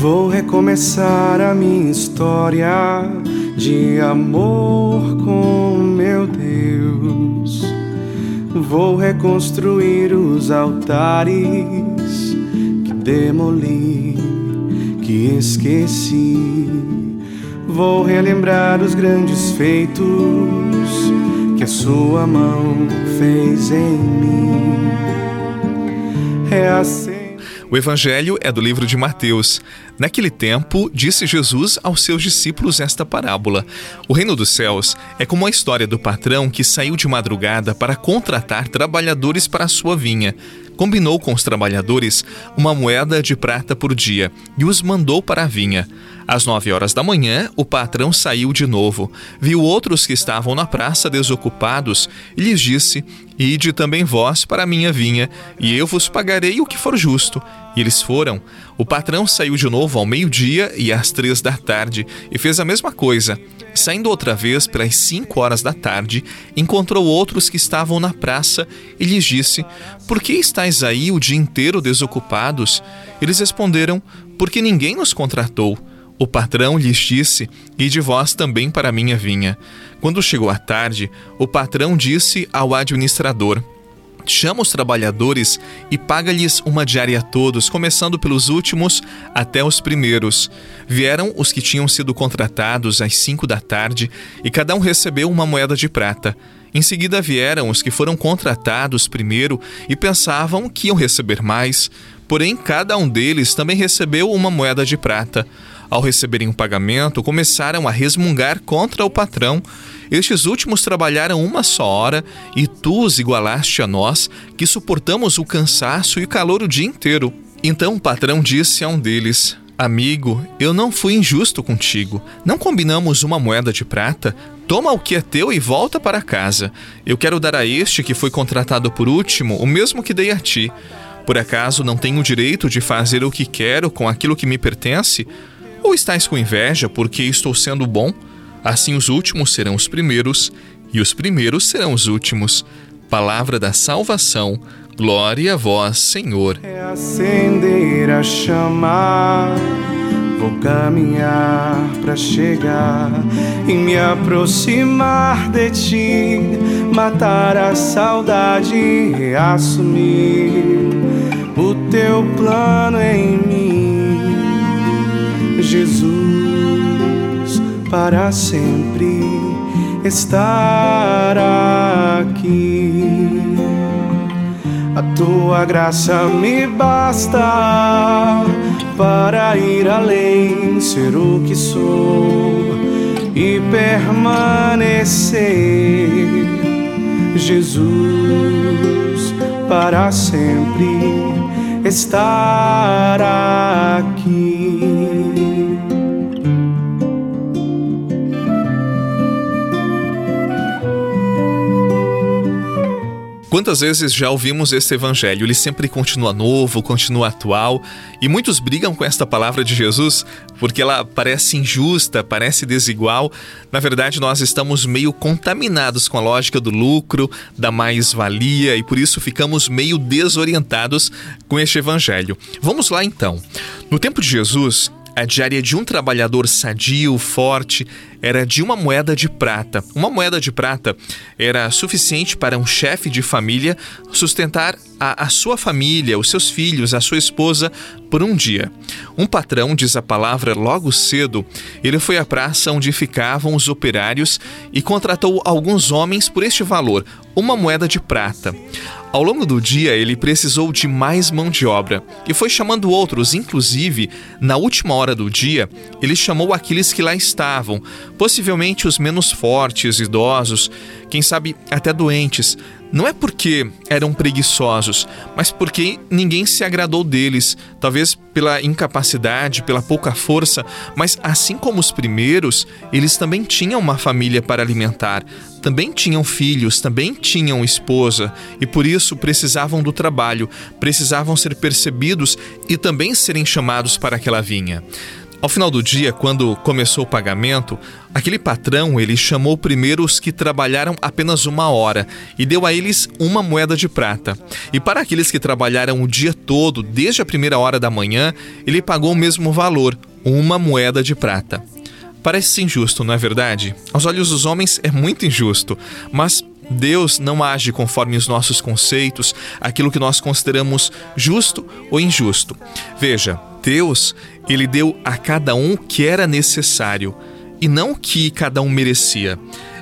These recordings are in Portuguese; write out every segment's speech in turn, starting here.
Vou recomeçar a minha história de amor com meu Deus. Vou reconstruir os altares que demoli, que esqueci. Vou relembrar os grandes feitos que a sua mão fez em mim. É assim o evangelho é do livro de Mateus. Naquele tempo, disse Jesus aos seus discípulos esta parábola: O reino dos céus é como a história do patrão que saiu de madrugada para contratar trabalhadores para a sua vinha. Combinou com os trabalhadores uma moeda de prata por dia e os mandou para a vinha. Às nove horas da manhã, o patrão saiu de novo, viu outros que estavam na praça desocupados e lhes disse: Ide também vós para a minha vinha, e eu vos pagarei o que for justo. E eles foram. O patrão saiu de novo ao meio-dia e às três da tarde e fez a mesma coisa. Saindo outra vez pelas cinco horas da tarde, encontrou outros que estavam na praça e lhes disse: Por que estáis aí o dia inteiro desocupados? Eles responderam: Porque ninguém nos contratou. O patrão lhes disse: E de vós também para a minha vinha. Quando chegou a tarde, o patrão disse ao administrador: Chama os trabalhadores e paga-lhes uma diária a todos, começando pelos últimos até os primeiros. Vieram os que tinham sido contratados às cinco da tarde e cada um recebeu uma moeda de prata. Em seguida vieram os que foram contratados primeiro e pensavam que iam receber mais, porém cada um deles também recebeu uma moeda de prata. Ao receberem o pagamento, começaram a resmungar contra o patrão. Estes últimos trabalharam uma só hora e tu os igualaste a nós, que suportamos o cansaço e o calor o dia inteiro. Então o patrão disse a um deles: Amigo, eu não fui injusto contigo. Não combinamos uma moeda de prata? Toma o que é teu e volta para casa. Eu quero dar a este que foi contratado por último o mesmo que dei a ti. Por acaso não tenho o direito de fazer o que quero com aquilo que me pertence? Ou estáis com inveja porque estou sendo bom? Assim os últimos serão os primeiros, e os primeiros serão os últimos. Palavra da salvação. Glória a vós, Senhor. É acender a chama. Vou caminhar para chegar e me aproximar de ti, matar a saudade e assumir o teu plano em. Jesus para sempre estar aqui. A tua graça me basta para ir além, ser o que sou e permanecer. Jesus para sempre estar aqui. Quantas vezes já ouvimos esse evangelho? Ele sempre continua novo, continua atual, e muitos brigam com esta palavra de Jesus porque ela parece injusta, parece desigual. Na verdade, nós estamos meio contaminados com a lógica do lucro, da mais-valia, e por isso ficamos meio desorientados com este evangelho. Vamos lá então. No tempo de Jesus, a diária de um trabalhador sadio, forte, era de uma moeda de prata. Uma moeda de prata era suficiente para um chefe de família sustentar a, a, sua família, os seus filhos, a sua esposa por um dia. Um patrão, diz a palavra logo cedo, ele foi à praça onde ficavam os operários e contratou alguns homens por este valor, uma moeda de prata. Ao longo do dia, ele precisou de mais mão de obra e foi chamando outros, inclusive, na última hora do dia, ele chamou aqueles que lá estavam, possivelmente os menos fortes, idosos, quem sabe até doentes, não é porque eram preguiçosos, mas porque ninguém se agradou deles, talvez pela incapacidade, pela pouca força, mas assim como os primeiros, eles também tinham uma família para alimentar, também tinham filhos, também tinham esposa e por isso precisavam do trabalho, precisavam ser percebidos e também serem chamados para aquela vinha. Ao final do dia, quando começou o pagamento, aquele patrão ele chamou primeiro os que trabalharam apenas uma hora e deu a eles uma moeda de prata. E para aqueles que trabalharam o dia todo, desde a primeira hora da manhã, ele pagou o mesmo valor, uma moeda de prata. Parece injusto, não é verdade? Aos olhos dos homens é muito injusto, mas Deus não age conforme os nossos conceitos, aquilo que nós consideramos justo ou injusto. Veja, Deus, ele deu a cada um o que era necessário e não o que cada um merecia.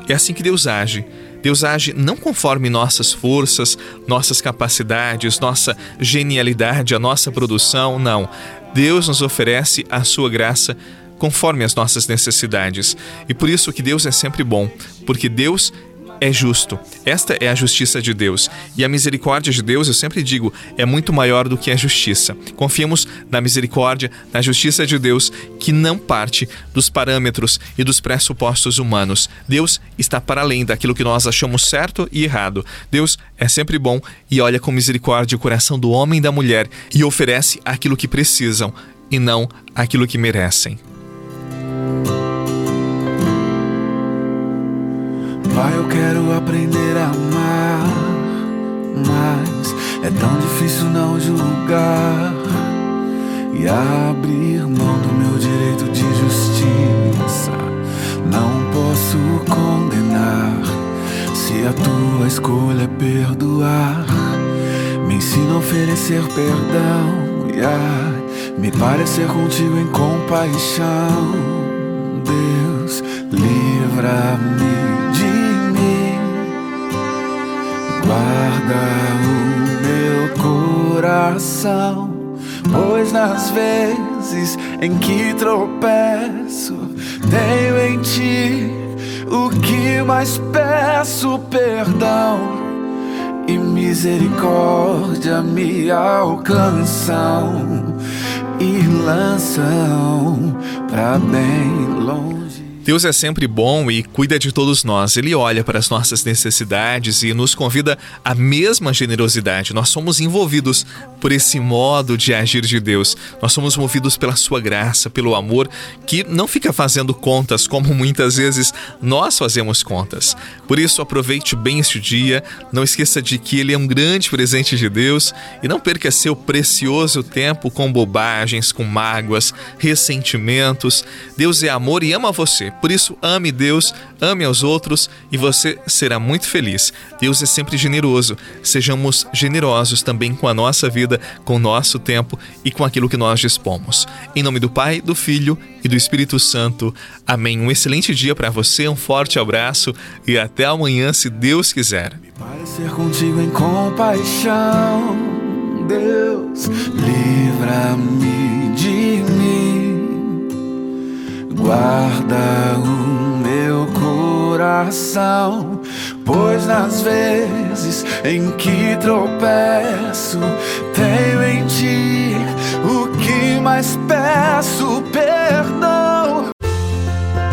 É assim que Deus age. Deus age não conforme nossas forças, nossas capacidades, nossa genialidade, a nossa produção, não. Deus nos oferece a sua graça conforme as nossas necessidades. E por isso que Deus é sempre bom, porque Deus é justo. Esta é a justiça de Deus. E a misericórdia de Deus, eu sempre digo, é muito maior do que a justiça. Confiemos na misericórdia, na justiça de Deus, que não parte dos parâmetros e dos pressupostos humanos. Deus está para além daquilo que nós achamos certo e errado. Deus é sempre bom e olha com misericórdia o coração do homem e da mulher e oferece aquilo que precisam e não aquilo que merecem. É tão difícil não julgar e abrir mão do meu direito de justiça. Não posso condenar se a tua escolha é perdoar. Me ensina a oferecer perdão e a me parecer contigo em compaixão. Deus, livra-me guarda o coração, pois nas vezes em que tropeço, tenho em ti o que mais peço perdão e misericórdia me alcançam e lançam pra bem longe. Deus é sempre bom e cuida de todos nós. Ele olha para as nossas necessidades e nos convida à mesma generosidade. Nós somos envolvidos por esse modo de agir de Deus. Nós somos movidos pela sua graça, pelo amor, que não fica fazendo contas como muitas vezes nós fazemos contas. Por isso, aproveite bem este dia, não esqueça de que ele é um grande presente de Deus e não perca seu precioso tempo com bobagens, com mágoas, ressentimentos. Deus é amor e ama você. Por isso, ame Deus, ame aos outros e você será muito feliz. Deus é sempre generoso. Sejamos generosos também com a nossa vida, com o nosso tempo e com aquilo que nós dispomos. Em nome do Pai, do Filho e do Espírito Santo. Amém. Um excelente dia para você, um forte abraço e até amanhã, se Deus quiser. Me parecer contigo em compaixão, Deus, livra-me guarda o meu coração, pois nas vezes em que tropeço, tenho em ti o que mais peço perdão.